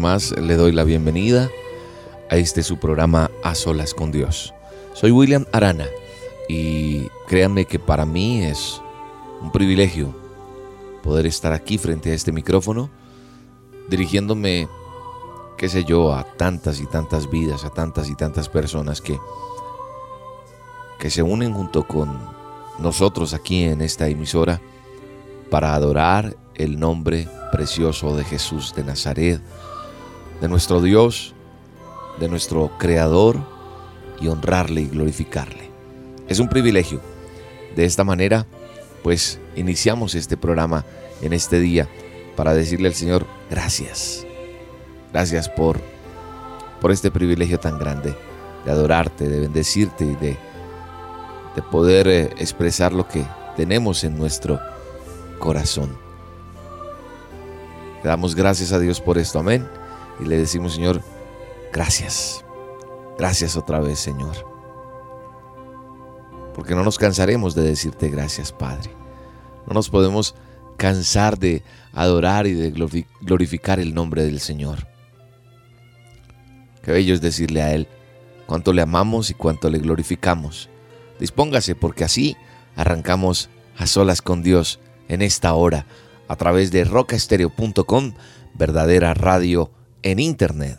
Más le doy la bienvenida a este su programa A Solas con Dios. Soy William Arana y créanme que para mí es un privilegio poder estar aquí frente a este micrófono dirigiéndome, qué sé yo, a tantas y tantas vidas, a tantas y tantas personas que, que se unen junto con nosotros aquí en esta emisora para adorar el nombre precioso de Jesús de Nazaret, de nuestro Dios, de nuestro Creador y honrarle y glorificarle. Es un privilegio. De esta manera, pues iniciamos este programa en este día para decirle al Señor gracias. Gracias por, por este privilegio tan grande de adorarte, de bendecirte y de, de poder eh, expresar lo que tenemos en nuestro corazón. Le damos gracias a Dios por esto, amén. Y le decimos, Señor, gracias. Gracias otra vez, Señor. Porque no nos cansaremos de decirte gracias, Padre. No nos podemos cansar de adorar y de glorificar el nombre del Señor. Qué bello es decirle a Él cuánto le amamos y cuánto le glorificamos. Dispóngase porque así arrancamos a solas con Dios en esta hora a través de rocaestereo.com, verdadera radio en internet.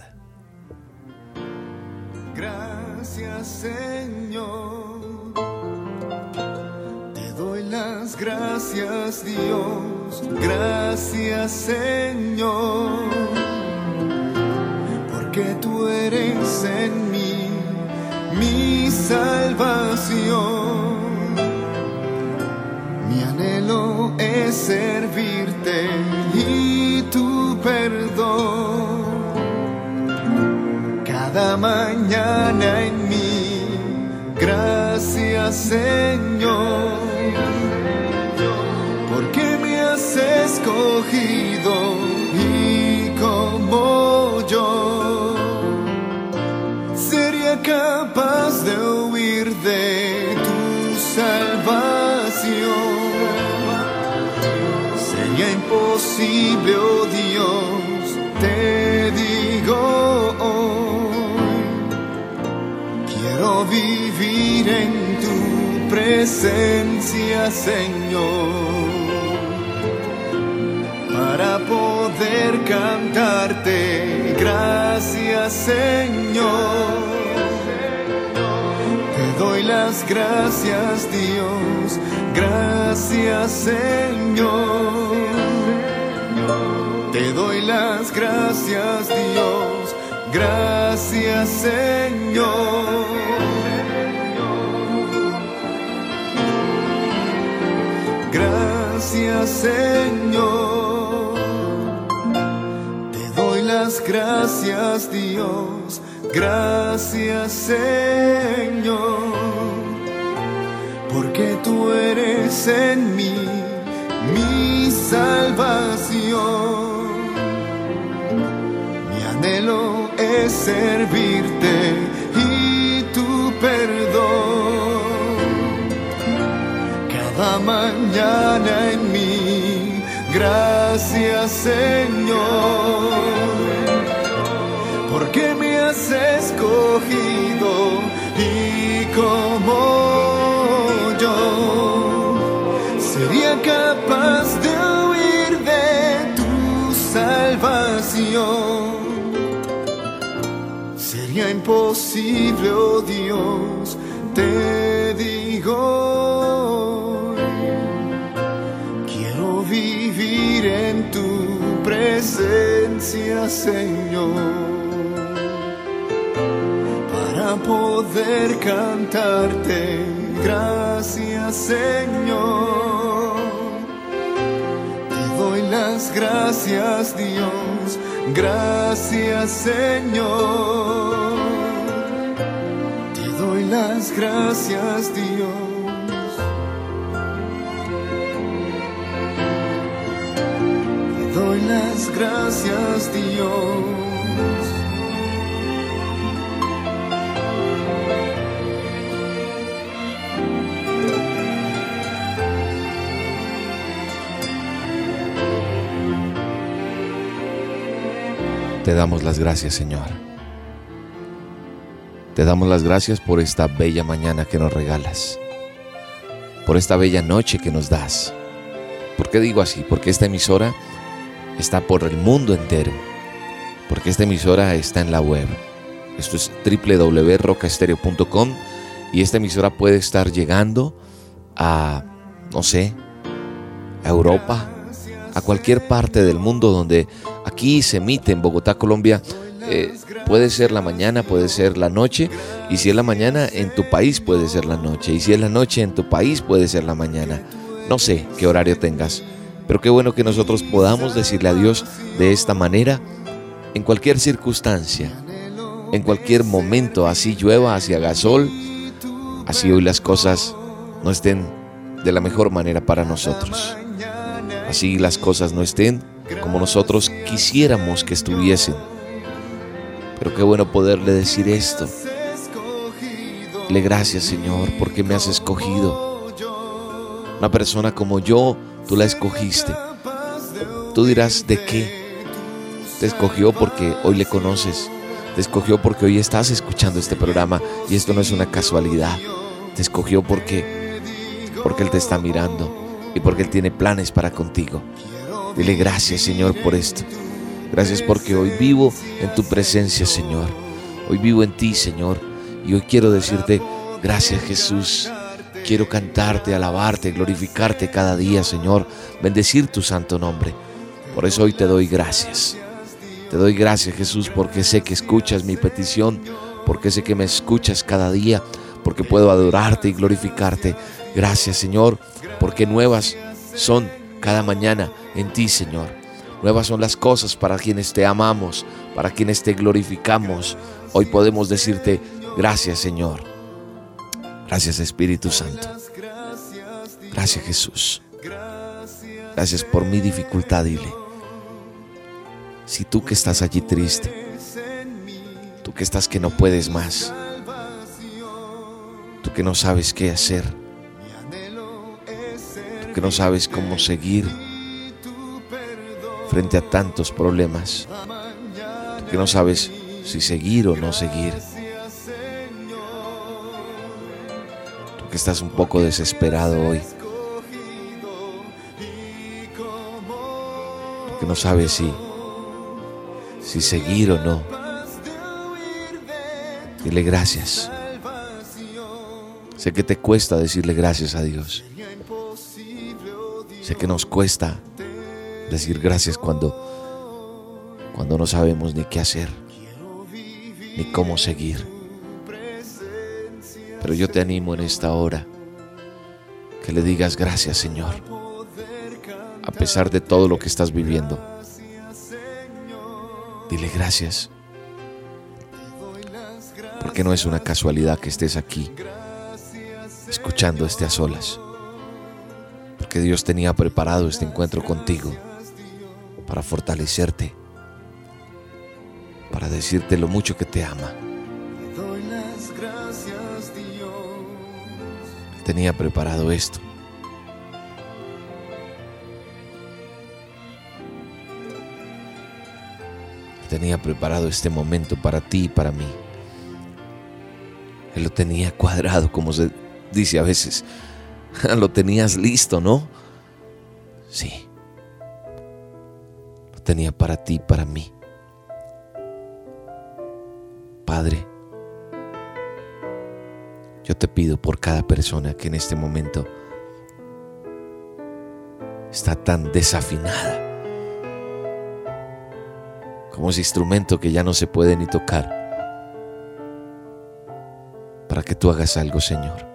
Gracias Señor, te doy las gracias Dios, gracias Señor, porque tú eres en mí mi salvación. Mi anhelo es servirte y tu perdón. Cada mañana en mí, gracias Señor, porque me has escogido y como yo sería capaz de huir de tu salvación. Sería imposible, vivir en tu presencia, Señor, para poder cantarte. Gracias, Señor. Te doy las gracias, Dios. Gracias, Señor. Te doy las gracias, Dios. Gracias, Señor. Señor. Te doy las gracias, Dios. Gracias, Señor. Porque tú eres en mí mi salvación. Mi anhelo es servirte y tu perdón. Cada mañana en gracias. Señor, porque me has escogido y como yo sería capaz de huir de tu salvación. Sería imposible, oh Dios, te digo. Presencia, Señor, para poder cantarte. Gracias, Señor. Te doy las gracias, Dios. Gracias, Señor. Te doy las gracias, Dios. Las gracias, Dios. Te damos las gracias, Señor. Te damos las gracias por esta bella mañana que nos regalas, por esta bella noche que nos das. ¿Por qué digo así? Porque esta emisora está por el mundo entero, porque esta emisora está en la web. Esto es www.rocaestereo.com y esta emisora puede estar llegando a, no sé, a Europa, a cualquier parte del mundo donde aquí se emite en Bogotá, Colombia. eh, puede ser la mañana, puede ser la noche, y si es la mañana en tu país puede ser la noche, y si es la noche en tu país puede ser la mañana. No sé qué horario tengas, pero qué bueno que nosotros podamos decirle a Dios de esta manera, en cualquier circunstancia, en cualquier momento, así llueva, así haga sol, así hoy las cosas no estén de la mejor manera para nosotros. Así las cosas no estén como nosotros quisiéramos que estuviesen. Pero qué bueno poderle decir esto. Le gracias Señor porque me has escogido. Una persona como yo, tú la escogiste. Tú dirás de qué. Te escogió porque hoy le conoces. Te escogió porque hoy estás escuchando este programa y esto no es una casualidad. Te escogió porque porque él te está mirando y porque él tiene planes para contigo. Dile gracias, Señor, por esto. Gracias porque hoy vivo en tu presencia, Señor. Hoy vivo en ti, Señor. Y hoy quiero decirte gracias, Jesús. Quiero cantarte, alabarte, glorificarte cada día, Señor. Bendecir tu santo nombre. Por eso hoy te doy gracias. Te doy gracias, Jesús, porque sé que escuchas mi petición, porque sé que me escuchas cada día, porque puedo adorarte y glorificarte. Gracias, Señor, porque nuevas son cada mañana en ti, Señor. Nuevas son las cosas para quienes te amamos, para quienes te glorificamos. Hoy podemos decirte gracias, Señor. Gracias, Espíritu Santo. Gracias, Jesús. Gracias por mi dificultad, dile. Si tú que estás allí triste, tú que estás que no puedes más, tú que no sabes qué hacer, tú que no sabes cómo seguir frente a tantos problemas, tú que no sabes si seguir o no seguir, que estás un poco desesperado hoy, tú que no sabes si si seguir o no. Dile gracias. Sé que te cuesta decirle gracias a Dios. Sé que nos cuesta decir gracias cuando cuando no sabemos ni qué hacer ni cómo seguir. Pero yo te animo en esta hora que le digas gracias, Señor. A pesar de todo lo que estás viviendo. Dile gracias. Porque no es una casualidad que estés aquí escuchando este a solas. Porque Dios tenía preparado este encuentro contigo para fortalecerte, para decirte lo mucho que te ama. tenía preparado esto. Tenía preparado este momento para ti y para mí. Él lo tenía cuadrado, como se dice a veces. lo tenías listo, ¿no? Sí. Lo tenía para ti y para mí. Padre, yo te pido por cada persona que en este momento está tan desafinada como ese instrumento que ya no se puede ni tocar, para que tú hagas algo, Señor.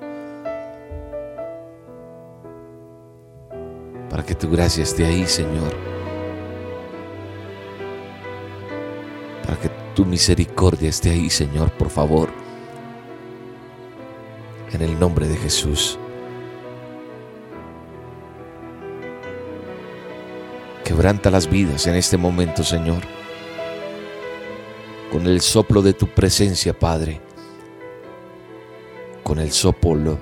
Para que tu gracia esté ahí, Señor. Para que tu misericordia esté ahí, Señor, por favor. En el nombre de Jesús. Quebranta las vidas en este momento, Señor. Con el soplo de tu presencia, Padre. Con el soplo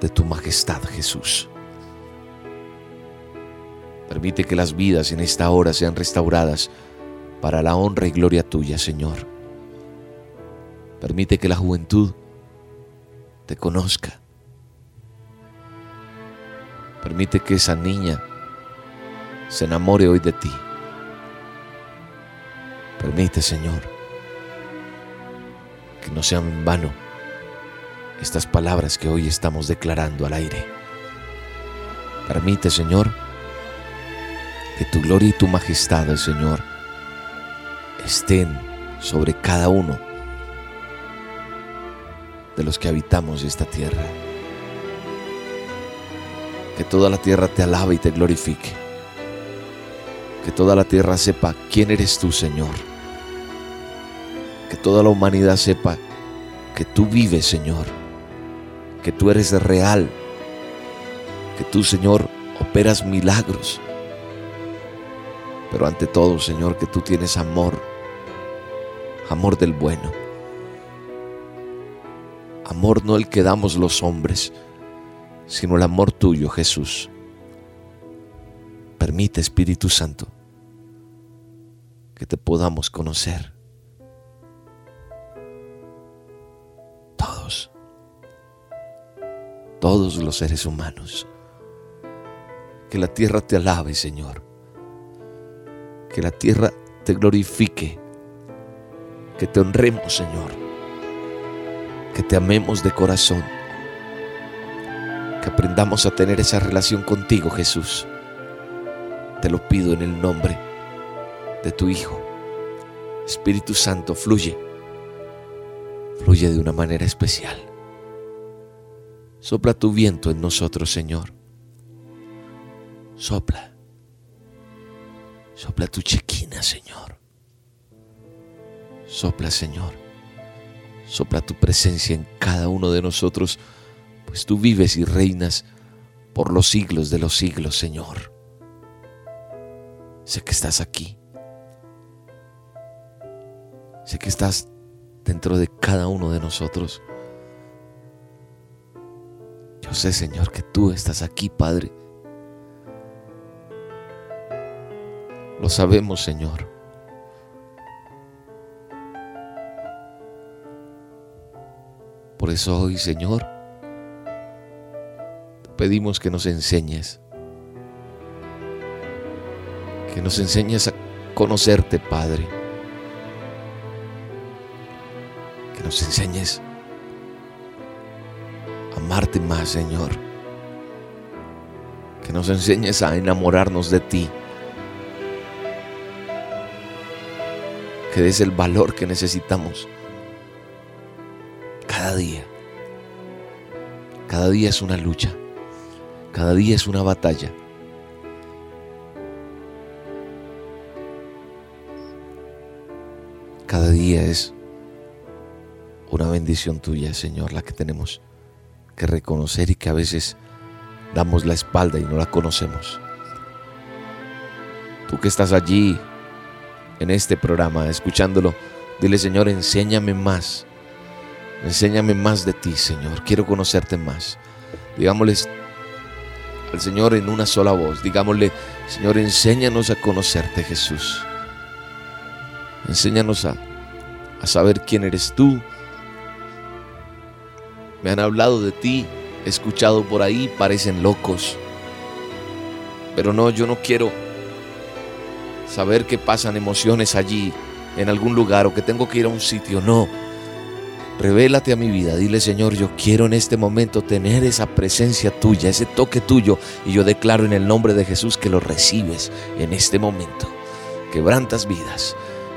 de tu majestad, Jesús. Permite que las vidas en esta hora sean restauradas para la honra y gloria tuya, Señor. Permite que la juventud te conozca. Permite que esa niña se enamore hoy de ti. Permite, Señor, que no sean en vano estas palabras que hoy estamos declarando al aire. Permite, Señor, que tu gloria y tu majestad, Señor, estén sobre cada uno de los que habitamos esta tierra. Que toda la tierra te alabe y te glorifique. Que toda la tierra sepa quién eres tú, Señor. Que toda la humanidad sepa que tú vives, Señor. Que tú eres real. Que tú, Señor, operas milagros. Pero ante todo, Señor, que tú tienes amor. Amor del bueno. Amor no el que damos los hombres, sino el amor tuyo, Jesús. Permite, Espíritu Santo, que te podamos conocer. Todos, todos los seres humanos. Que la tierra te alabe, Señor. Que la tierra te glorifique. Que te honremos, Señor. Que te amemos de corazón. Que aprendamos a tener esa relación contigo, Jesús. Te lo pido en el nombre de tu Hijo. Espíritu Santo, fluye. Fluye de una manera especial. Sopla tu viento en nosotros, Señor. Sopla. Sopla tu chequina, Señor. Sopla, Señor. Sopla tu presencia en cada uno de nosotros, pues tú vives y reinas por los siglos de los siglos, Señor. Sé que estás aquí. Sé que estás dentro de cada uno de nosotros. Yo sé, Señor, que tú estás aquí, Padre. Lo sabemos, Señor. Por eso hoy, Señor, te pedimos que nos enseñes, que nos enseñes a conocerte, Padre, que nos enseñes a amarte más, Señor, que nos enseñes a enamorarnos de ti, que des el valor que necesitamos cada día. Cada día es una lucha. Cada día es una batalla. Cada día es una bendición tuya, Señor, la que tenemos que reconocer y que a veces damos la espalda y no la conocemos. Tú que estás allí en este programa, escuchándolo, dile, Señor, enséñame más Enséñame más de ti, Señor. Quiero conocerte más. Digámosles al Señor en una sola voz. Digámosle, Señor, enséñanos a conocerte, Jesús. Enséñanos a, a saber quién eres tú. Me han hablado de ti, he escuchado por ahí, parecen locos. Pero no, yo no quiero saber que pasan emociones allí, en algún lugar, o que tengo que ir a un sitio. No. Revélate a mi vida. Dile, Señor, yo quiero en este momento tener esa presencia tuya, ese toque tuyo. Y yo declaro en el nombre de Jesús que lo recibes en este momento. Quebrantas vidas,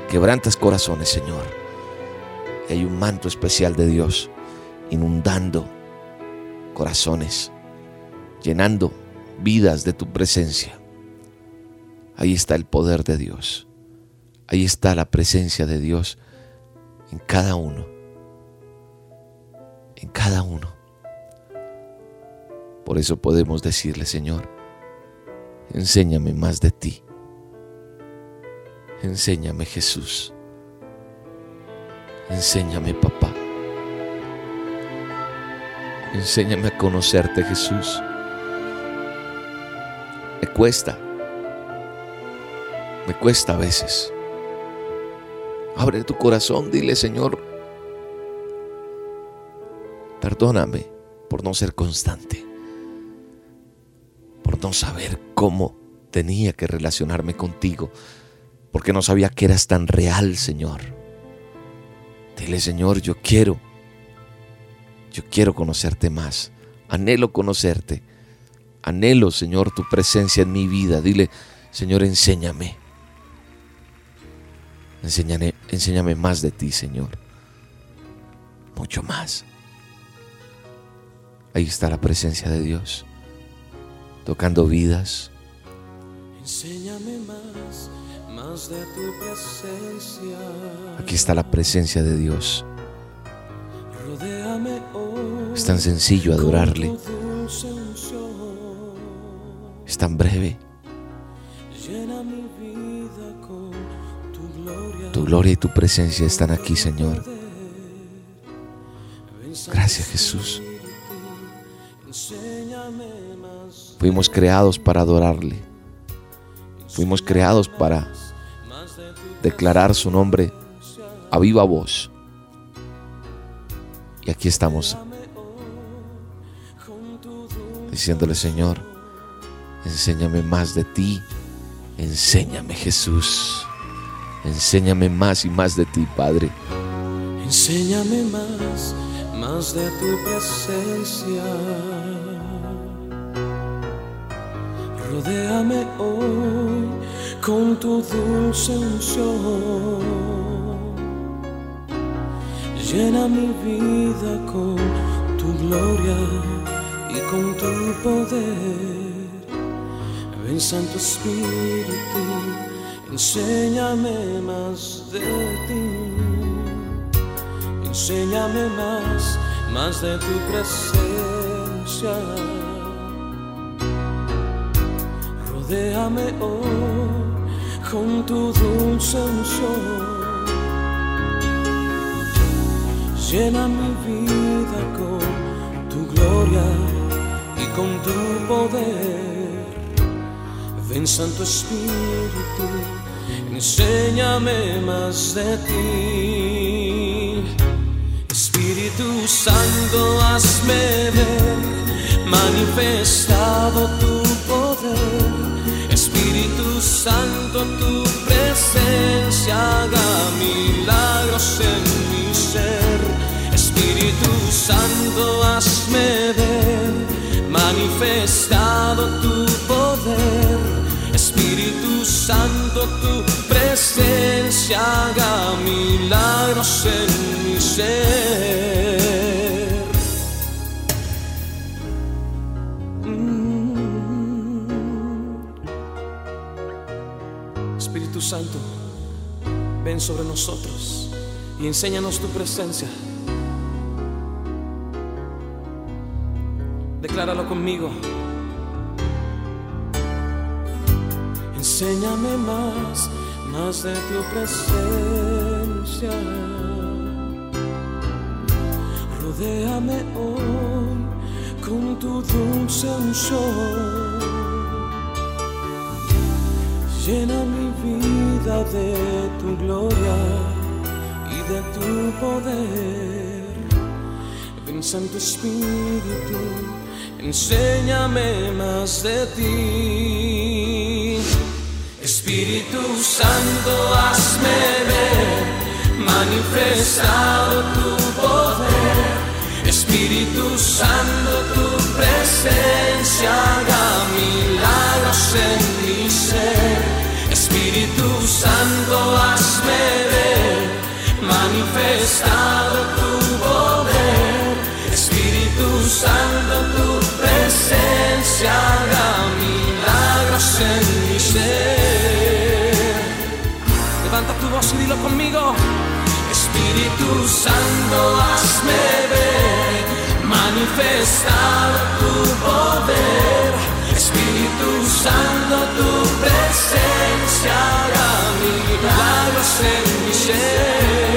quebrantas corazones, Señor. Hay un manto especial de Dios inundando corazones, llenando vidas de tu presencia. Ahí está el poder de Dios. Ahí está la presencia de Dios en cada uno. Cada uno. Por eso podemos decirle, Señor, enséñame más de ti. Enséñame Jesús. Enséñame papá. Enséñame a conocerte Jesús. Me cuesta. Me cuesta a veces. Abre tu corazón, dile Señor, perdóname por no ser constante, por no saber cómo tenía que relacionarme contigo, porque no sabía que eras tan real, Señor. Dile, Señor, yo quiero, yo quiero conocerte más, anhelo conocerte, anhelo, Señor, tu presencia en mi vida. Dile, Señor, enséñame. Enséñame, enséñame más de ti, Señor. Mucho más. Ahí está la presencia de Dios, tocando vidas. Enséñame más, más de tu presencia. Aquí está la presencia de Dios. Es tan sencillo adorarle, es tan breve. Llena mi vida con tu gloria. Y tu presencia están aquí, Señor. Gracias, Jesús. Fuimos creados para adorarle. Fuimos creados para declarar su nombre a viva voz. Y aquí estamos diciéndole, Señor, enséñame más de ti. Enséñame, Jesús. Enséñame más y más de ti, Padre. Enséñame más, más de tu presencia. Rodéame hoy con tu dulce unción. Llena mi vida con tu gloria y con tu poder. Ven Santo Espíritu, enséñame más de ti. Enséñame más, más de tu presencia. Rodéame hoy con tu dulce unción. Llena mi vida con tu gloria y con tu poder. Ven Santo Espíritu, enséñame más de ti. Espíritu Santo, hazme ver manifestado. Espíritu Santo, tu presencia haga milagros en mi ser. Espíritu Santo, hazme ver manifestado tu poder. Espíritu Santo, tu presencia haga milagros en mi ser. Santo, ven sobre nosotros y enséñanos tu presencia. Decláralo conmigo. Enséñame más, más de tu presencia. Rodéame hoy con tu dulce unción. Llena mi vida de tu gloria y de tu poder. Ven Santo Espíritu, enséñame más de ti. Espíritu Santo, hazme ver, manifestado tu poder. Espíritu Santo, tu presencia haga milagros en. Espíritu Santo, hazme ver, manifestado tu poder. Espíritu Santo, tu presencia haga milagros en mi ser. Levanta tu voz y dilo conmigo. Espíritu Santo, hazme ver, manifestado tu poder. Espíritu Santo, tu presencia haga milagros en mi ser.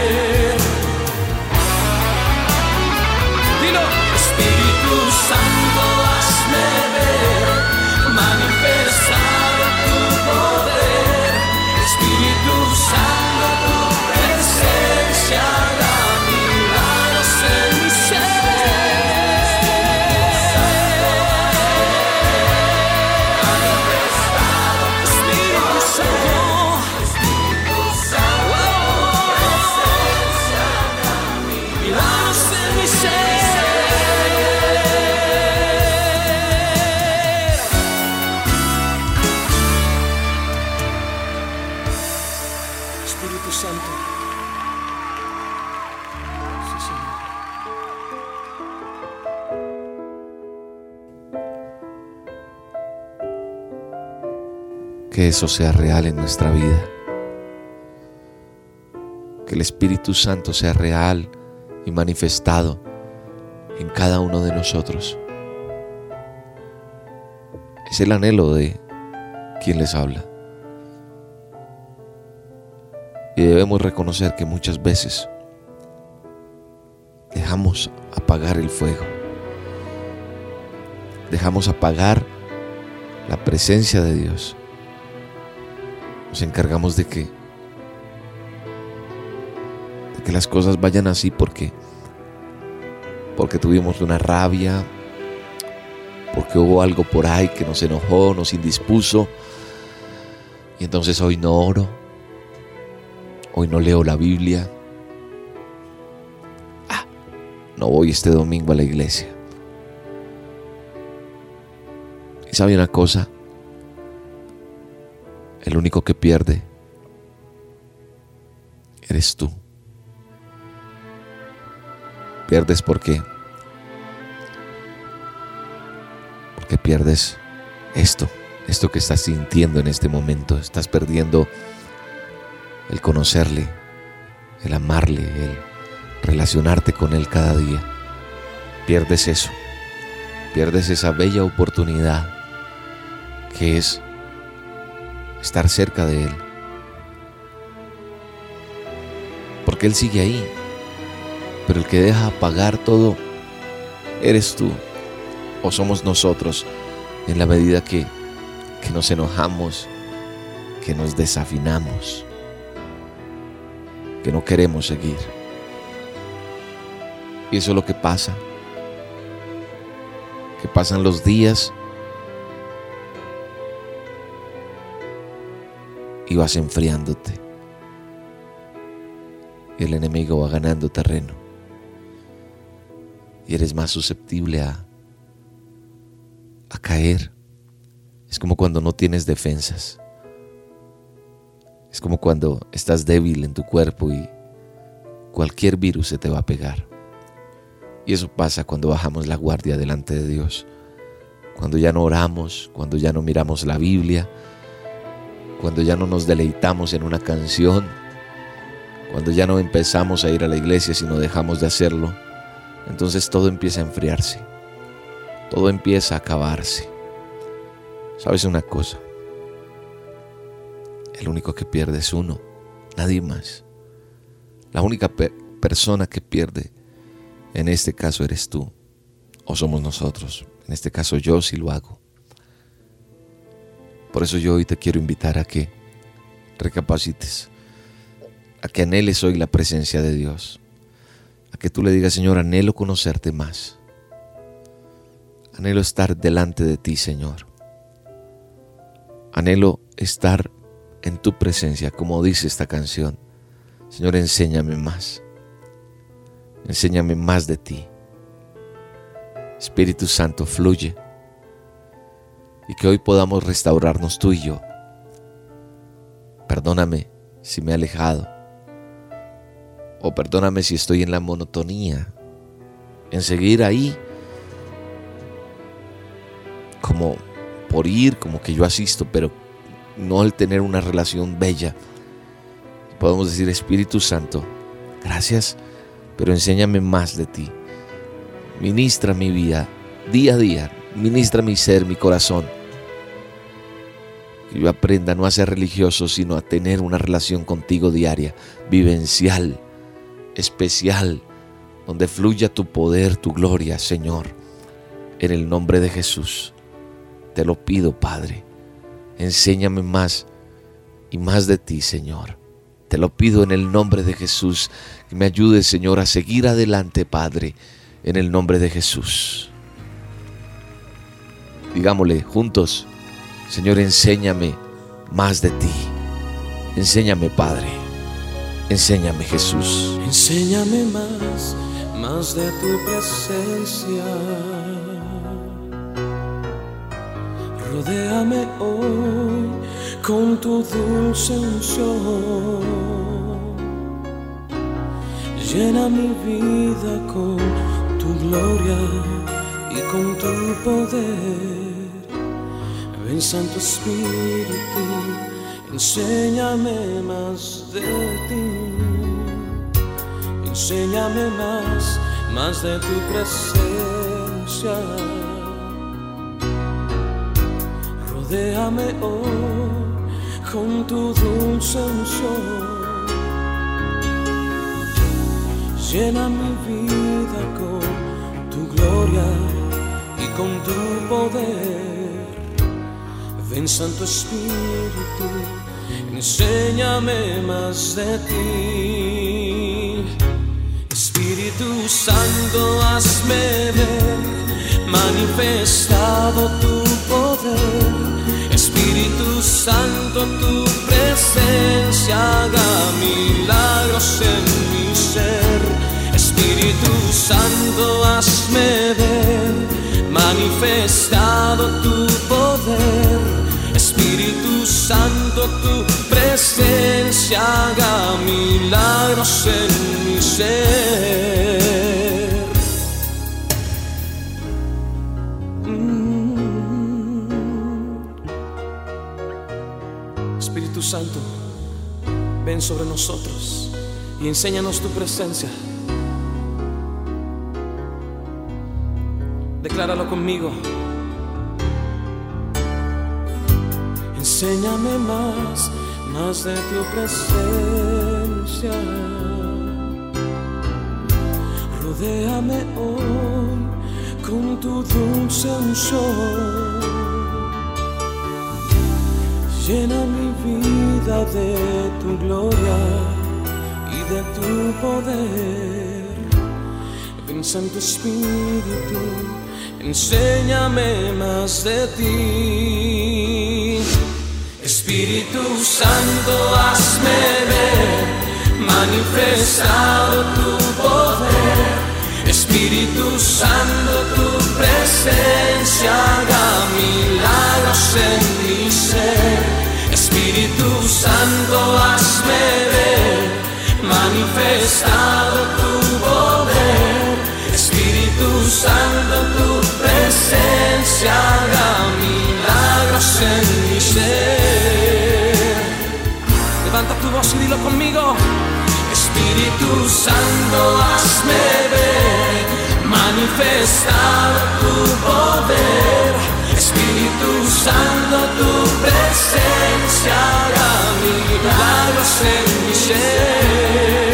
Eso sea real en nuestra vida. Que el Espíritu Santo sea real y manifestado en cada uno de nosotros. Es el anhelo de quien les habla. Y debemos reconocer que muchas veces dejamos apagar el fuego. Dejamos apagar la presencia de Dios. Nos encargamos de que que las cosas vayan así porque porque tuvimos una rabia, porque hubo algo por ahí que nos enojó, nos indispuso. Y entonces hoy no oro, hoy no leo la Biblia. Ah, no voy este domingo a la iglesia. ¿Y sabe una cosa? El único que pierde eres tú. Pierdes porque porque pierdes esto, esto que estás sintiendo en este momento. Estás perdiendo el conocerle, el amarle, el relacionarte con él cada día. Pierdes eso. Pierdes esa bella oportunidad que es estar cerca de Él. Porque Él sigue ahí. Pero el que deja apagar todo, eres tú o somos nosotros en la medida que, que nos enojamos, que nos desafinamos, que no queremos seguir. Y eso es lo que pasa. Que pasan los días y vas enfriándote. El enemigo va ganando terreno. Y eres más susceptible a, a caer. Es como cuando no tienes defensas. Es como cuando estás débil en tu cuerpo y cualquier virus se te va a pegar. Y eso pasa cuando bajamos la guardia delante de Dios. Cuando ya no oramos, cuando ya no miramos la Biblia, cuando ya no nos deleitamos en una canción, cuando ya no empezamos a ir a la iglesia sino dejamos de hacerlo, entonces todo empieza a enfriarse, todo empieza a acabarse. ¿Sabes una cosa? El único que pierde es uno, nadie más. La única pe- persona que pierde en este caso eres tú o somos nosotros. En este caso yo sí lo hago. Por eso yo hoy te quiero invitar a que recapacites, a que anheles hoy la presencia de Dios, a que tú le digas, Señor, anhelo conocerte más, anhelo estar delante de ti, Señor, anhelo estar en tu presencia, como dice esta canción. Señor, enséñame más, enséñame más de ti. Espíritu Santo, fluye y que hoy podamos restaurarnos tú y yo. Perdóname si me he alejado. O perdóname si estoy en la monotonía, en seguir ahí como por ir, como que yo asisto, pero no al tener una relación bella. Podemos decir, Espíritu Santo, gracias, pero enséñame más de ti. Ministra mi vida día a día, ministra mi ser, mi corazón. Que yo aprenda no a ser religioso, sino a tener una relación contigo diaria, vivencial, especial, donde fluya tu poder, tu gloria, Señor. En el nombre de Jesús, te lo pido, Padre. Enséñame más y más de ti, Señor. Te lo pido en el nombre de Jesús, que me ayudes, Señor, a seguir adelante, Padre, en el nombre de Jesús. Digámosle juntos, Señor, enséñame más de ti. Enséñame, Padre. Enséñame, Jesús. Enséñame más, más de tu presencia. Rodéame hoy con tu dulce unción. Llena mi vida con tu gloria y con tu poder. Ven Santo Espíritu, enséñame más de ti. Enséñame más, más de tu presencia. Rodéame hoy con tu dulce unción. Llena mi vida con tu gloria y con tu poder. Ven Santo Espíritu, enséñame más de ti. Espíritu Santo, hazme ver, manifestado tu poder. Espíritu Santo, tu presencia haga milagros en mi ser. Espíritu Santo, hazme ver, manifestado tu poder. Espíritu Santo, tu presencia haga milagros en mi ser. Mm. Espíritu Santo, ven sobre nosotros y enséñanos tu presencia. Decláralo conmigo. Enséñame más, más de tu presencia. Rodéame hoy con tu dulce unción. Llena mi vida de tu gloria y de tu poder. Ven Santo Espíritu, enséñame más de ti. Espíritu Santo, hazme ver, manifestado tu poder. Espíritu Santo, tu presencia haga milagros en mi ser. Espíritu Santo, hazme ver, manifestado tu poder. Espíritu Santo, tu presencia haga milagros en mi ser. Levanta tu voz y dilo conmigo. Espíritu Santo, hazme ver, manifestado tu poder. Espíritu Santo, tu presencia haga milagros en mi ser.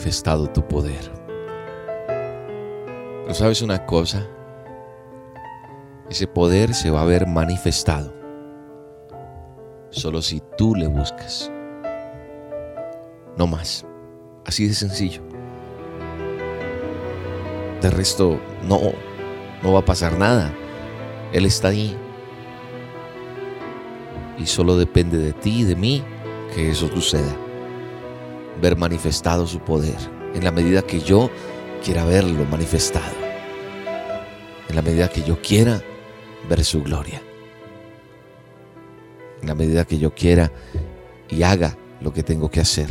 Manifestado tu poder. Pero sabes una cosa, ese poder se va a ver manifestado solo si tú le buscas. No más. Así de sencillo. De resto, no, no va a pasar nada. Él está ahí. Y solo depende de ti y de mí que eso suceda. Ver manifestado su poder en la medida que yo quiera verlo manifestado. En la medida que yo quiera ver su gloria. En la medida que yo quiera y haga lo que tengo que hacer.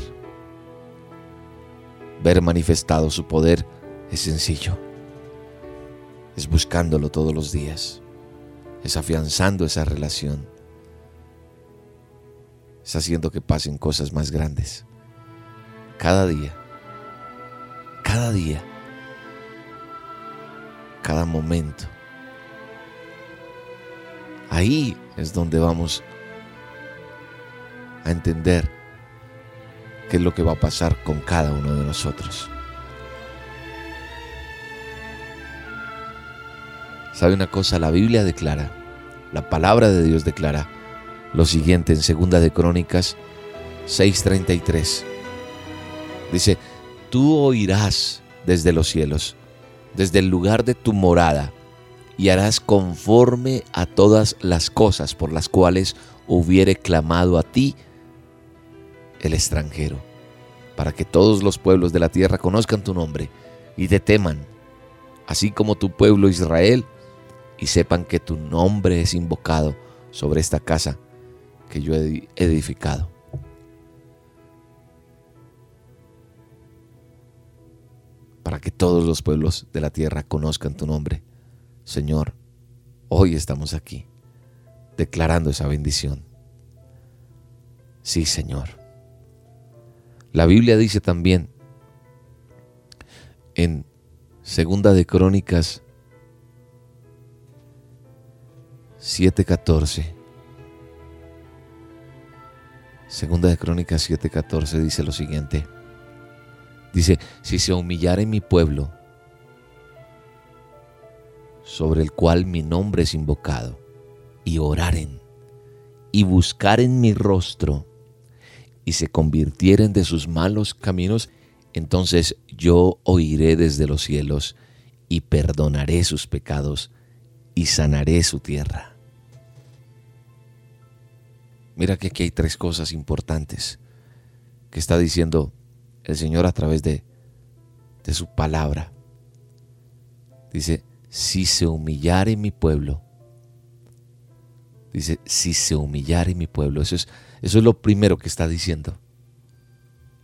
Ver manifestado su poder es sencillo. Es buscándolo todos los días. Es afianzando esa relación. Es haciendo que pasen cosas más grandes. Cada día. Cada día. Cada momento. Ahí es donde vamos a entender qué es lo que va a pasar con cada uno de nosotros. ¿Sabe una cosa? La Biblia declara, la palabra de Dios declara lo siguiente en Segunda de Crónicas 6:33. Dice, tú oirás desde los cielos, desde el lugar de tu morada, y harás conforme a todas las cosas por las cuales hubiere clamado a ti el extranjero, para que todos los pueblos de la tierra conozcan tu nombre y te teman, así como tu pueblo Israel, y sepan que tu nombre es invocado sobre esta casa que yo he edificado. Para que todos los pueblos de la tierra conozcan tu nombre. Señor, hoy estamos aquí declarando esa bendición. Sí, Señor. La Biblia dice también en Segunda de Crónicas 7:14. Segunda de Crónicas 7:14 dice lo siguiente. Dice, si se humillare mi pueblo, sobre el cual mi nombre es invocado, y oraren, y buscaren mi rostro, y se convirtieren de sus malos caminos, entonces yo oiré desde los cielos y perdonaré sus pecados y sanaré su tierra. Mira que aquí hay tres cosas importantes que está diciendo el Señor a través de, de su palabra. Dice, si se humillare mi pueblo, dice, si se humillare mi pueblo, eso es eso es lo primero que está diciendo.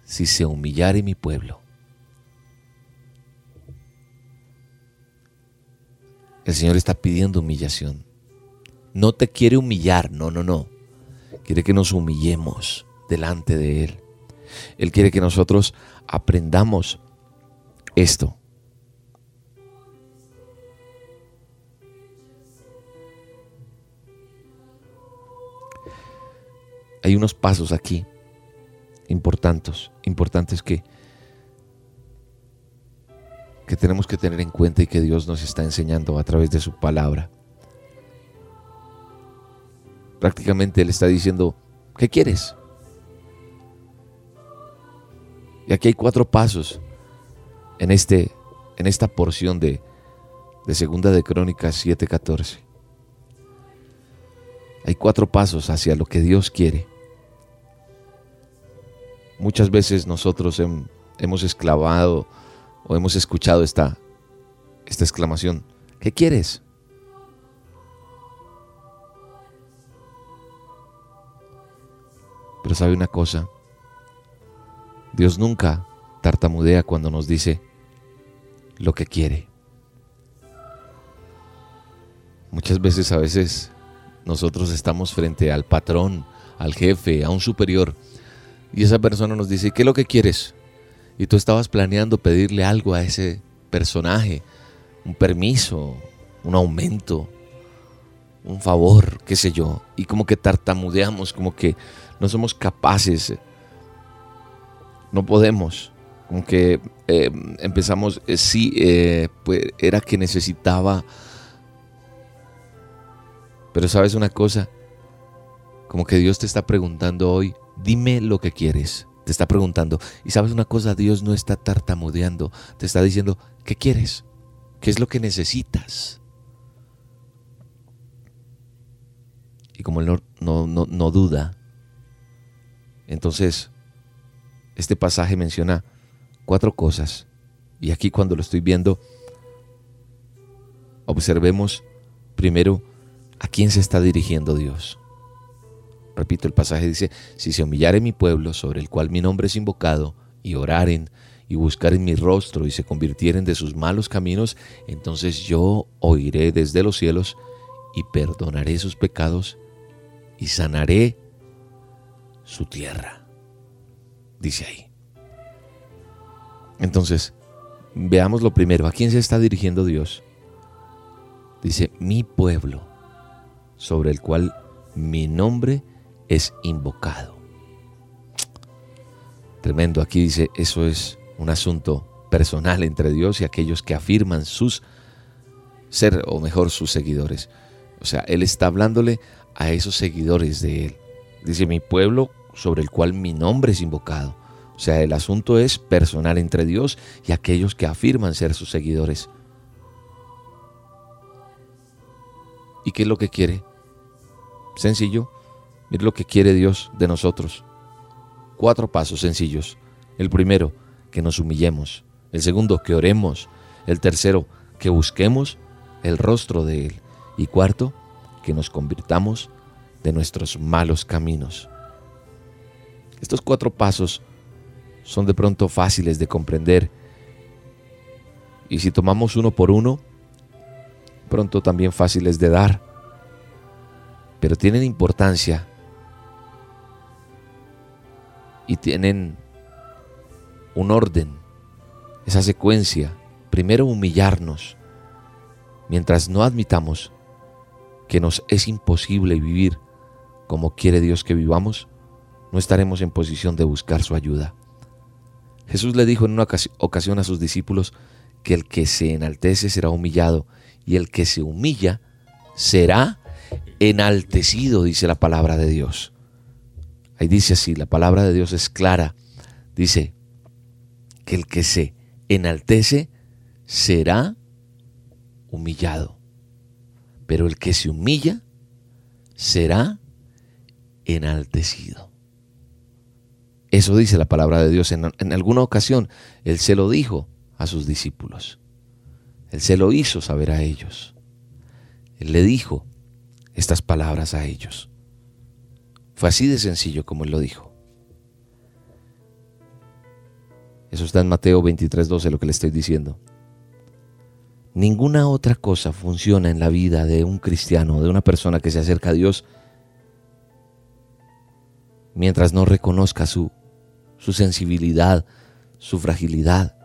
Si se humillare mi pueblo. El Señor está pidiendo humillación. No te quiere humillar, no, no, no. Quiere que nos humillemos delante de Él. Él quiere que nosotros aprendamos esto. hay unos pasos aquí importantes, importantes que, que tenemos que tener en cuenta y que Dios nos está enseñando a través de su palabra. Prácticamente Él está diciendo, ¿qué quieres? Y aquí hay cuatro pasos en, este, en esta porción de, de Segunda de Crónicas 7:14. Hay cuatro pasos hacia lo que Dios quiere. Muchas veces nosotros hemos esclavado o hemos escuchado esta, esta exclamación, ¿qué quieres? Pero sabe una cosa, Dios nunca tartamudea cuando nos dice lo que quiere. Muchas veces a veces nosotros estamos frente al patrón al jefe, a un superior, y esa persona nos dice, ¿qué es lo que quieres? Y tú estabas planeando pedirle algo a ese personaje, un permiso, un aumento, un favor, qué sé yo, y como que tartamudeamos, como que no somos capaces, no podemos, como que eh, empezamos, eh, sí, eh, pues era que necesitaba, pero sabes una cosa, como que Dios te está preguntando hoy, dime lo que quieres, te está preguntando, y sabes una cosa, Dios no está tartamudeando, te está diciendo, ¿qué quieres? ¿Qué es lo que necesitas? Y como él no, no, duda, entonces este pasaje menciona cuatro cosas. Y aquí cuando lo estoy viendo, observemos primero a quién se está dirigiendo Dios. Repito, el pasaje dice, si se humillare mi pueblo sobre el cual mi nombre es invocado, y oraren y buscaren mi rostro y se convirtieren de sus malos caminos, entonces yo oiré desde los cielos y perdonaré sus pecados y sanaré su tierra. Dice ahí. Entonces, veamos lo primero. ¿A quién se está dirigiendo Dios? Dice, mi pueblo, sobre el cual mi nombre es invocado. Tremendo. Aquí dice, eso es un asunto personal entre Dios y aquellos que afirman sus ser, o mejor, sus seguidores. O sea, Él está hablándole a esos seguidores de Él. Dice, mi pueblo sobre el cual mi nombre es invocado. O sea, el asunto es personal entre Dios y aquellos que afirman ser sus seguidores. ¿Y qué es lo que quiere? Sencillo. Mira lo que quiere Dios de nosotros. Cuatro pasos sencillos. El primero, que nos humillemos. El segundo, que oremos. El tercero, que busquemos el rostro de Él. Y cuarto, que nos convirtamos de nuestros malos caminos. Estos cuatro pasos son de pronto fáciles de comprender. Y si tomamos uno por uno, pronto también fáciles de dar, pero tienen importancia. Y tienen un orden, esa secuencia. Primero humillarnos, mientras no admitamos que nos es imposible vivir como quiere Dios que vivamos, no estaremos en posición de buscar su ayuda. Jesús le dijo en una ocasión a sus discípulos que el que se enaltece será humillado y el que se humilla será enaltecido, dice la palabra de Dios. Ahí dice así, la palabra de Dios es clara. Dice que el que se enaltece será humillado pero el que se humilla será enaltecido. Eso dice la palabra de Dios. En, alguna ocasión Él se lo dijo a sus discípulos. Él se lo hizo saber a ellos. Él le dijo estas palabras a ellos. Fue así de sencillo como Él lo dijo. Eso está en Mateo 23, 12, lo que le estoy diciendo. Ninguna otra cosa funciona en la vida de un cristiano, de una persona que se acerca a Dios, mientras no reconozca su, su sensibilidad, su fragilidad.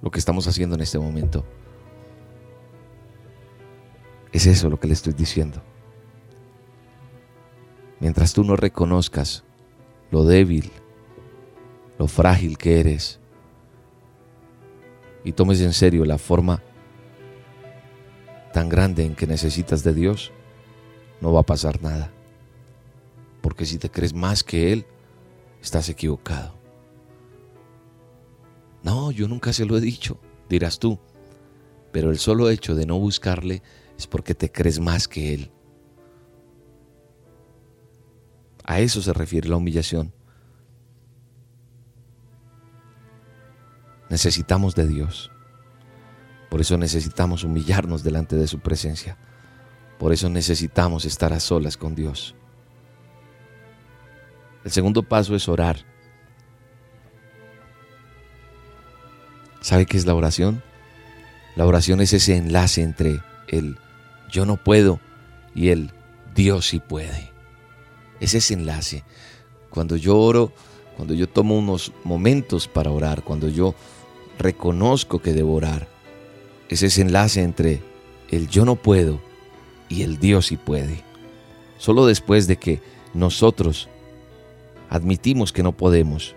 Lo que estamos haciendo en este momento. Es eso lo que le estoy diciendo. Mientras tú no reconozcas lo débil, lo frágil que eres, y tomes en serio la forma tan grande en que necesitas de Dios, no va a pasar nada. Porque si te crees más que Él, estás equivocado. No, yo nunca se lo he dicho, dirás tú. Pero el solo hecho de no buscarle es porque te crees más que Él. A eso se refiere la humillación. Necesitamos de Dios. Por eso necesitamos humillarnos delante de su presencia. Por eso necesitamos estar a solas con Dios. El segundo paso es orar. ¿Sabe qué es la oración? La oración es ese enlace entre el yo no puedo y el Dios sí puede. Es ese enlace. Cuando yo oro, cuando yo tomo unos momentos para orar, cuando yo reconozco que debo orar, es ese enlace entre el yo no puedo y el Dios sí puede. Solo después de que nosotros admitimos que no podemos,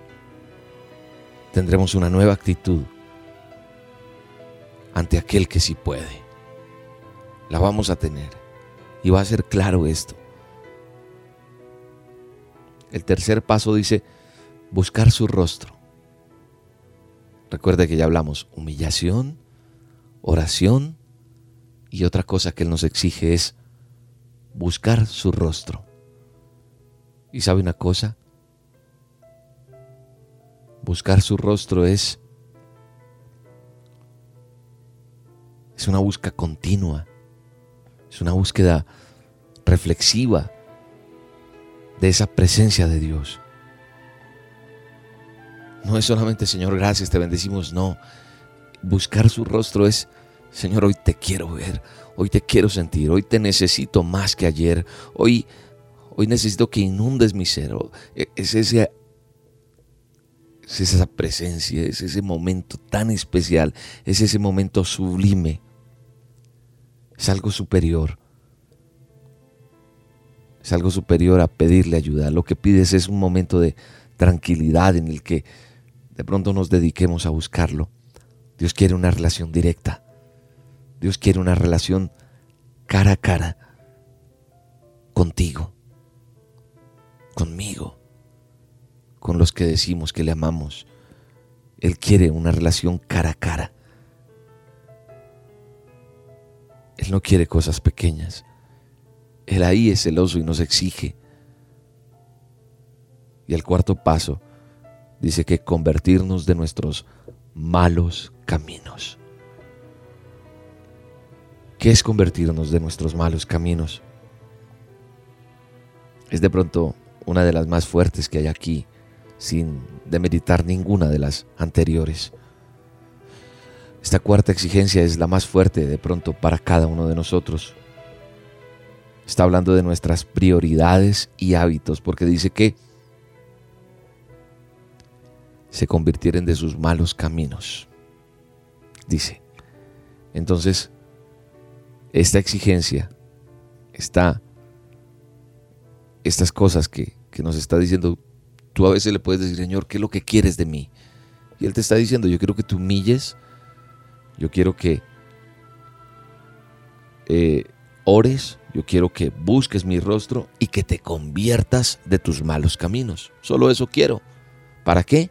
tendremos una nueva actitud ante aquel que sí puede. La vamos a tener. Y va a ser claro esto. El tercer paso dice, buscar su rostro. Recuerda que ya hablamos, humillación, oración y otra cosa que Él nos exige es buscar su rostro. ¿Y sabe una cosa? Buscar su rostro es es una búsqueda continua, es una búsqueda reflexiva de esa presencia de Dios. No es solamente, Señor, gracias, te bendecimos, no. Buscar su rostro es, Señor, hoy te quiero ver, hoy te quiero sentir, hoy te necesito más que ayer, hoy, hoy necesito que inundes mi ser. E, es, ese, es esa presencia, es ese momento tan especial, es ese momento sublime es algo superior. Es algo superior a pedirle ayuda. Lo que pides es un momento de tranquilidad en el que de pronto nos dediquemos a buscarlo. Dios quiere una relación directa. Dios quiere una relación cara a cara contigo, conmigo, los que decimos que le amamos. Él quiere una relación cara a cara. Él no quiere cosas pequeñas. Él ahí es celoso y nos exige. Y el cuarto paso dice que convertirnos de nuestros malos caminos. ¿Qué es convertirnos de nuestros malos caminos? Es de pronto una de las más fuertes que hay aquí, sin demeritar ninguna de las anteriores. Esta cuarta exigencia es la más fuerte de pronto para cada uno de nosotros. Está hablando de nuestras prioridades y hábitos, porque dice que se convirtieren de sus malos caminos. Dice. Entonces, esta exigencia, está, estas cosas que, que nos está diciendo, tú a veces le puedes decir, Señor, ¿qué es lo que quieres de mí? Y Él te está diciendo, yo quiero que te humilles yo quiero que eh, ores, yo quiero que busques mi rostro y que te conviertas de tus malos caminos. Solo eso quiero. ¿Para qué?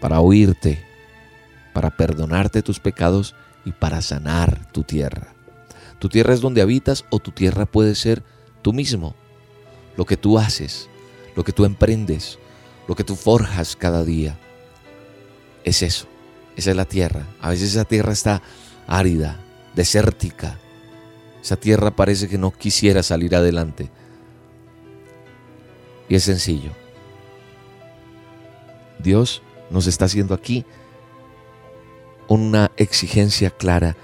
Para oírte, para perdonarte tus pecados y para sanar tu tierra. Tu tierra es donde habitas o tu tierra puede ser tú mismo, lo que tú haces, lo que tú emprendes, lo que tú forjas cada día es eso. Esa es la tierra. A veces esa tierra está árida, desértica. Esa tierra parece que no quisiera salir adelante. Y es sencillo. Dios nos está haciendo aquí una exigencia clara.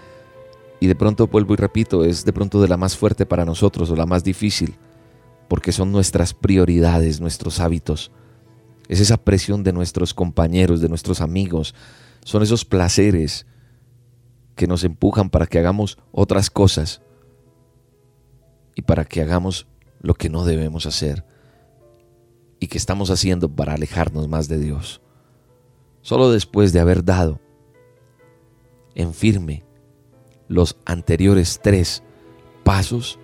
Y de pronto vuelvo y repito, es de pronto de la más fuerte para nosotros o la más difícil, porque son nuestras prioridades, nuestros hábitos es esa presión de nuestros compañeros, de nuestros amigos, son esos placeres que nos empujan para que hagamos otras cosas y para que hagamos lo que no debemos hacer y que estamos haciendo para alejarnos más de Dios. Solo después de haber dado en firme los anteriores tres pasos,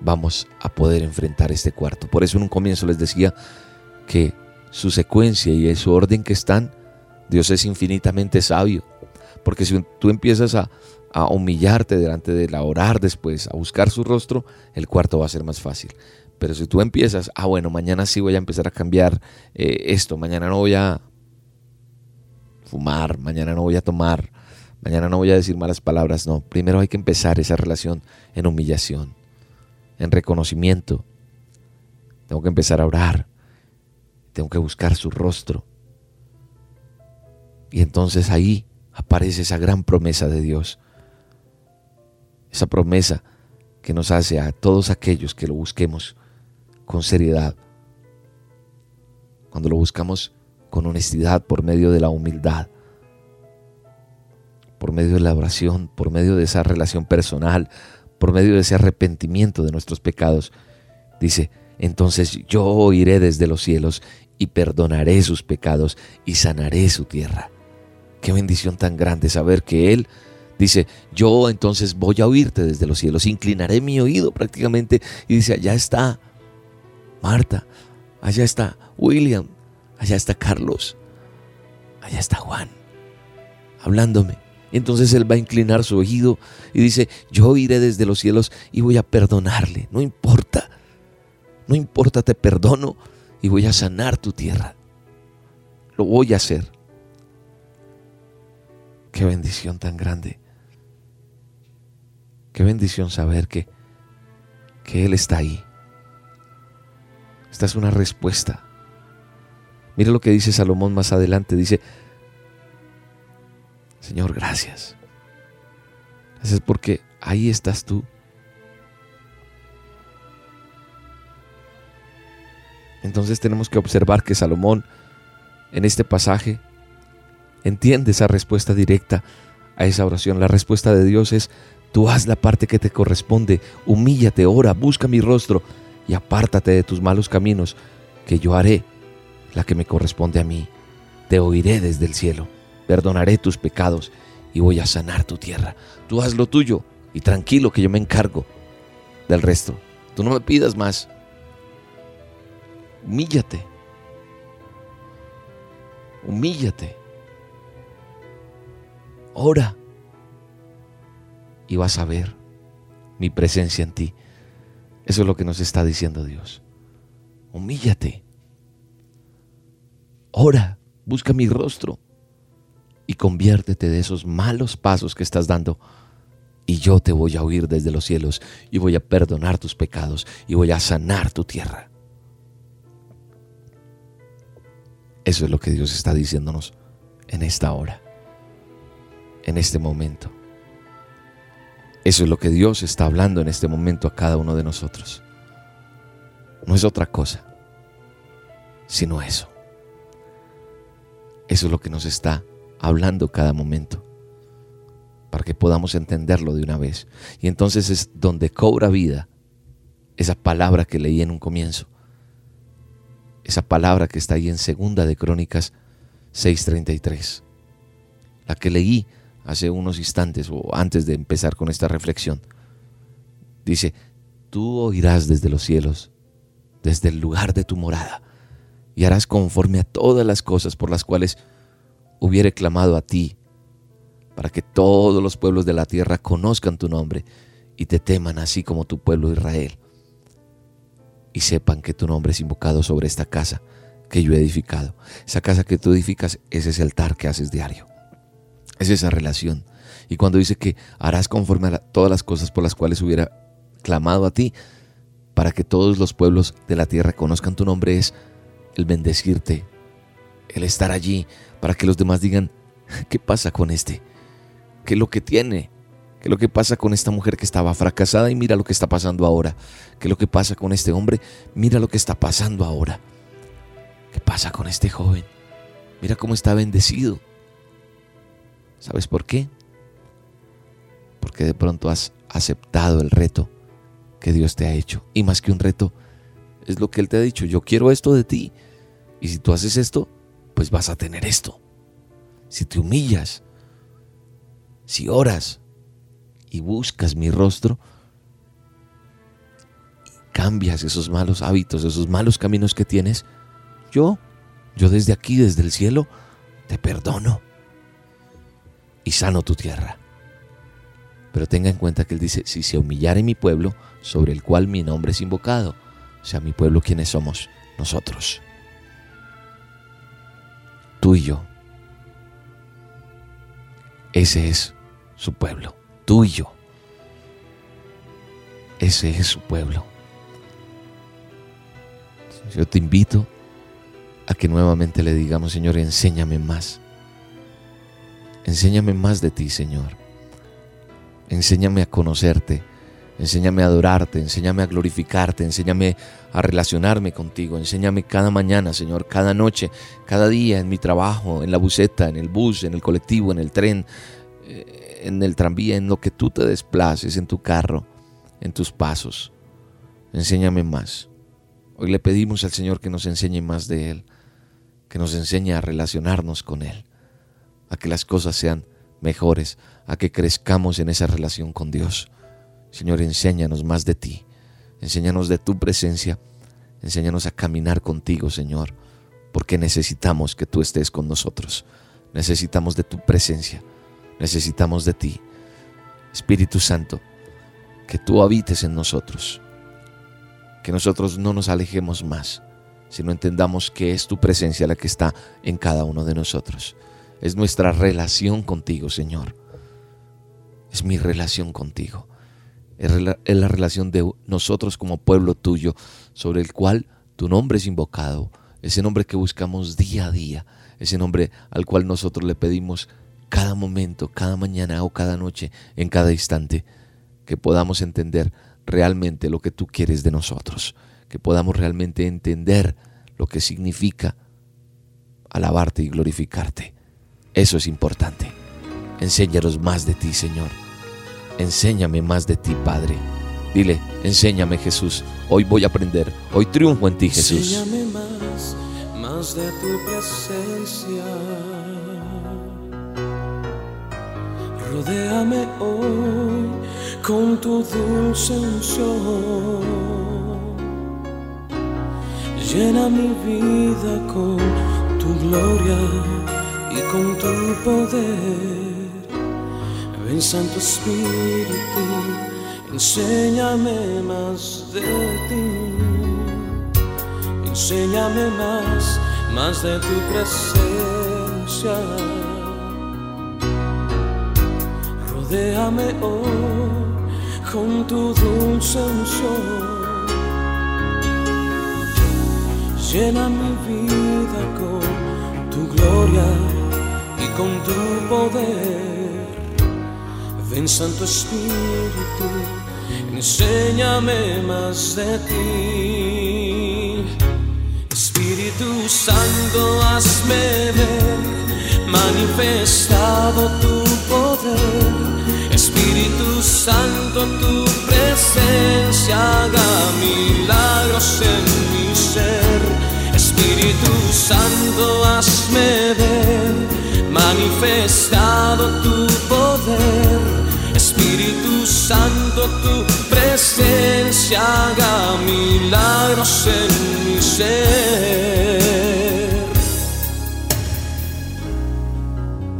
vamos a poder enfrentar este cuarto. Por eso en un comienzo les decía que su secuencia y su orden que están, Dios es infinitamente sabio. Porque si tú empiezas a, humillarte delante de la orar después, a buscar su rostro, el cuarto va a ser más fácil. Pero si tú empiezas, ah, bueno, mañana sí voy a empezar a cambiar eh, esto, mañana no voy a fumar, mañana no voy a tomar, mañana no voy a decir malas palabras, no. Primero hay que empezar esa relación en humillación, en reconocimiento. Tengo que empezar a orar, tengo que buscar su rostro. Y entonces ahí aparece esa gran promesa de Dios. Esa promesa que nos hace a todos aquellos que lo busquemos con seriedad. Cuando lo buscamos con honestidad por medio de la humildad, por medio de la oración, por medio de esa relación personal, por medio de ese arrepentimiento de nuestros pecados. Dice, entonces yo iré desde los cielos y perdonaré sus pecados y sanaré su tierra. Qué bendición tan grande saber que Él dice, yo entonces voy a oírte desde los cielos, inclinaré mi oído prácticamente y dice, allá está Marta, allá está William, allá está Carlos, allá está Juan, hablándome. Entonces Él va a inclinar su oído y dice, yo iré desde los cielos y voy a perdonarle, no importa, no importa, te perdono y voy a sanar tu tierra. Lo voy a hacer. Qué bendición tan grande. Qué bendición saber que, que Él está ahí. Esta es una respuesta. Mire lo que dice Salomón más adelante. Dice, Señor, gracias. Gracias porque ahí estás tú. Entonces tenemos que observar que Salomón en este pasaje entiende esa respuesta directa a esa oración. La respuesta de Dios es, tú haz la parte que te corresponde, humíllate, ora, busca mi rostro y apártate de tus malos caminos, que yo haré la que me corresponde a mí. Te oiré desde el cielo, perdonaré tus pecados y voy a sanar tu tierra. Tú haz lo tuyo y tranquilo que yo me encargo del resto. Tú no me pidas más. Humíllate. Humíllate. Ora. Y vas a ver mi presencia en ti. Eso es lo que nos está diciendo Dios. Humíllate. Ora. Busca mi rostro. Y conviértete de esos malos pasos que estás dando. Y yo te voy a oír desde los cielos y voy a perdonar tus pecados y voy a sanar tu tierra. Eso es lo que Dios está diciéndonos en esta hora, en este momento. Eso es lo que Dios está hablando en este momento a cada uno de nosotros. No es otra cosa, sino eso. Eso es lo que nos está hablando cada momento, para que podamos entenderlo de una vez. Y entonces es donde cobra vida esa palabra que leí en un comienzo esa palabra que está ahí en Segunda de Crónicas 6:33, la que leí hace unos instantes o antes de empezar con esta reflexión. Dice, tú oirás desde los cielos, desde el lugar de tu morada, y harás conforme a todas las cosas por las cuales hubiere clamado a ti, para que todos los pueblos de la tierra conozcan tu nombre y te teman así como tu pueblo Israel y sepan que tu nombre es invocado sobre esta casa que yo he edificado. Esa casa que tú edificas es ese altar que haces diario. Es esa relación. Y cuando dice que harás conforme a todas las cosas por las cuales hubiera clamado a ti, para que todos los pueblos de la tierra conozcan tu nombre, es el bendecirte, el estar allí, para que los demás digan, ¿qué pasa con este? ¿Qué es lo que tiene? ¿Qué es lo que pasa con esta mujer que estaba fracasada y mira lo que está pasando ahora? ¿Qué es lo que pasa con este hombre? Mira lo que está pasando ahora. ¿Qué pasa con este joven? Mira cómo está bendecido. ¿Sabes por qué? Porque de pronto has aceptado el reto que Dios te ha hecho. Y más que un reto, es lo que Él te ha dicho. Yo quiero esto de ti. Y si tú haces esto, pues vas a tener esto. Si te humillas, si oras, y buscas mi rostro, cambias esos malos hábitos, esos malos caminos que tienes, yo, yo desde aquí, desde el cielo, te perdono y sano tu tierra. Pero tenga en cuenta que Él dice, si se humillare mi pueblo, sobre el cual mi nombre es invocado, o sea, mi pueblo, ¿quiénes somos? Nosotros. Tú y yo. Ese es su pueblo tuyo. Ese es su pueblo. Yo te invito a que nuevamente le digamos, Señor, enséñame más. Enséñame más de ti, Señor. Enséñame a conocerte. Enséñame a adorarte, enséñame a glorificarte, enséñame a relacionarme contigo, enséñame cada mañana, Señor, cada noche, cada día en mi trabajo, en la buseta, en el bus, en el colectivo, en el tren, eh, en el tranvía, en lo que tú te desplaces, en tu carro, en tus pasos. Enséñame más. Hoy le pedimos al Señor que nos enseñe más de Él, que nos enseñe a relacionarnos con Él, a que las cosas sean mejores, a que crezcamos en esa relación con Dios. Señor, enséñanos más de ti, enséñanos de tu presencia, enséñanos a caminar contigo, Señor, porque necesitamos que tú estés con nosotros, necesitamos de tu presencia, necesitamos de ti. Espíritu Santo, que tú habites en nosotros, que nosotros no nos alejemos más, sino entendamos que es tu presencia la que está en cada uno de nosotros. Es nuestra relación contigo, Señor. Es mi relación contigo es la relación de nosotros como pueblo tuyo, sobre el cual tu nombre es invocado, ese nombre que buscamos día a día, ese nombre al cual nosotros le pedimos cada momento, cada mañana o cada noche, en cada instante, que podamos entender realmente lo que tú quieres de nosotros, que podamos realmente entender lo que significa alabarte y glorificarte. Eso es importante. Enséñanos más de ti, Señor enséñame más de ti, Padre. Dile, enséñame Jesús, hoy voy a aprender, hoy triunfo en ti Jesús. Enséñame más, más de tu presencia. Rodéame hoy con tu dulce unción. Llena mi vida con tu gloria y con tu poder. Ven Santo Espíritu, enséñame más de ti. Enséñame más, más de tu presencia. Rodéame hoy con tu dulce unción. Llena mi vida con tu gloria y con tu poder. Ven Santo Espíritu, enséñame más de ti. Espíritu Santo, hazme ver, manifestado tu poder. Espíritu Santo, tu presencia haga milagros en mi ser. Espíritu Santo, hazme ver, manifestado tu poder Espíritu Santo, tu presencia haga milagros en mi ser.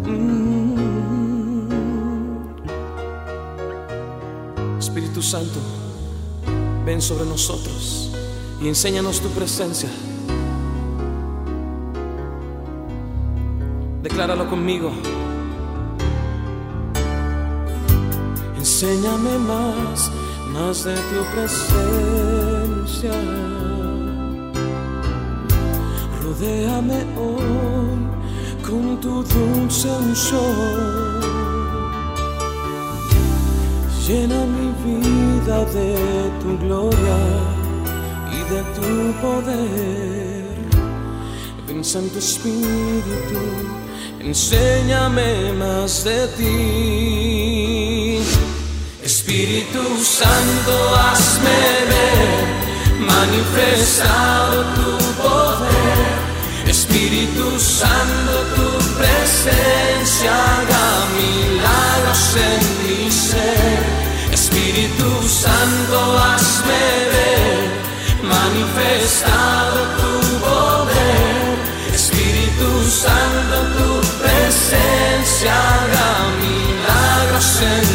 Mm. Espíritu Santo, ven sobre nosotros y enséñanos tu presencia. Decláralo conmigo. Enséñame más, más de tu presencia. Rodéame hoy con tu dulce unción. Llena mi vida de tu gloria y de tu poder. Ven Santo Espíritu, enséñame más de ti. Espíritu Santo, hazme ver, manifestado tu poder. Espíritu Santo, tu presencia haga milagros en mi. Espíritu Santo, hazme ver, manifestado tu poder. Espíritu Santo, tu presencia haga milagros en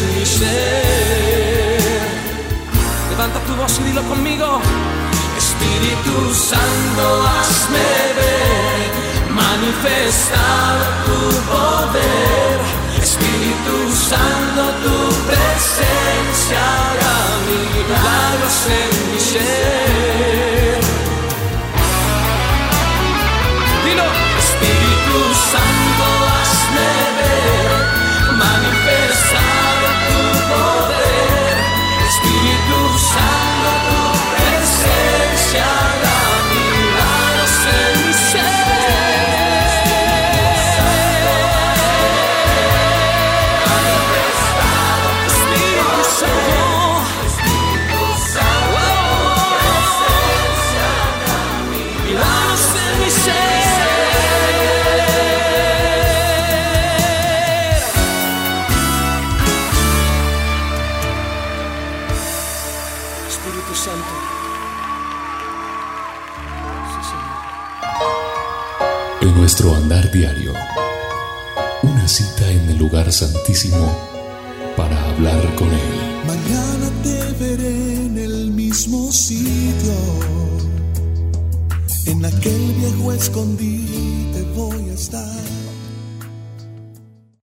voz y dilo conmigo. Espíritu Santo, hazme ver, manifestar tu poder. Espíritu Santo, tu presencia haga milagros en mi ser. Dilo, Espíritu Santo, nuestro andar diario. Una cita en el lugar santísimo para hablar con Él. Mañana te veré en el mismo sitio. En aquel viejo escondite voy a estar.